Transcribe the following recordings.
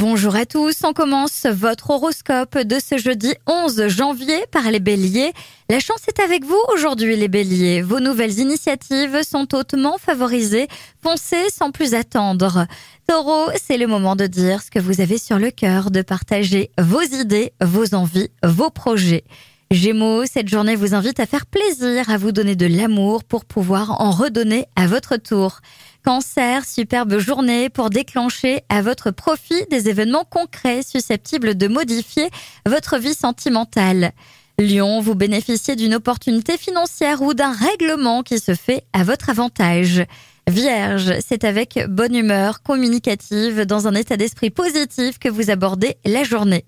Bonjour à tous, on commence votre horoscope de ce jeudi 11 janvier par les béliers. La chance est avec vous aujourd'hui les béliers. Vos nouvelles initiatives sont hautement favorisées. Foncez sans plus attendre. Taureau, c'est le moment de dire ce que vous avez sur le cœur, de partager vos idées, vos envies, vos projets. Gémeaux, cette journée vous invite à faire plaisir, à vous donner de l'amour pour pouvoir en redonner à votre tour. Cancer, superbe journée pour déclencher à votre profit des événements concrets susceptibles de modifier votre vie sentimentale. Lion, vous bénéficiez d'une opportunité financière ou d'un règlement qui se fait à votre avantage. Vierge, c'est avec bonne humeur communicative dans un état d'esprit positif que vous abordez la journée.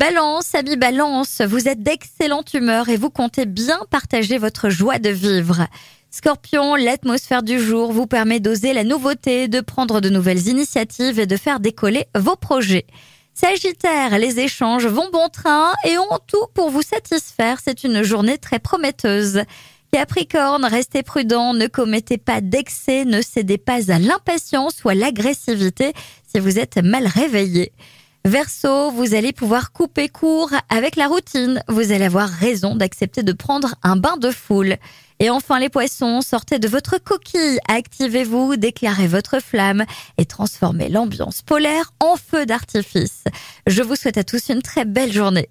Balance, ami Balance, vous êtes d'excellente humeur et vous comptez bien partager votre joie de vivre. Scorpion, l'atmosphère du jour vous permet d'oser la nouveauté, de prendre de nouvelles initiatives et de faire décoller vos projets. Sagittaire, les échanges vont bon train et ont tout pour vous satisfaire. C'est une journée très prometteuse. Capricorne, restez prudent, ne commettez pas d'excès, ne cédez pas à l'impatience ou à l'agressivité si vous êtes mal réveillé. Verseau, vous allez pouvoir couper court avec la routine. Vous allez avoir raison d'accepter de prendre un bain de foule. Et enfin les poissons, sortez de votre coquille, activez-vous, déclarez votre flamme et transformez l'ambiance polaire en feu d'artifice. Je vous souhaite à tous une très belle journée.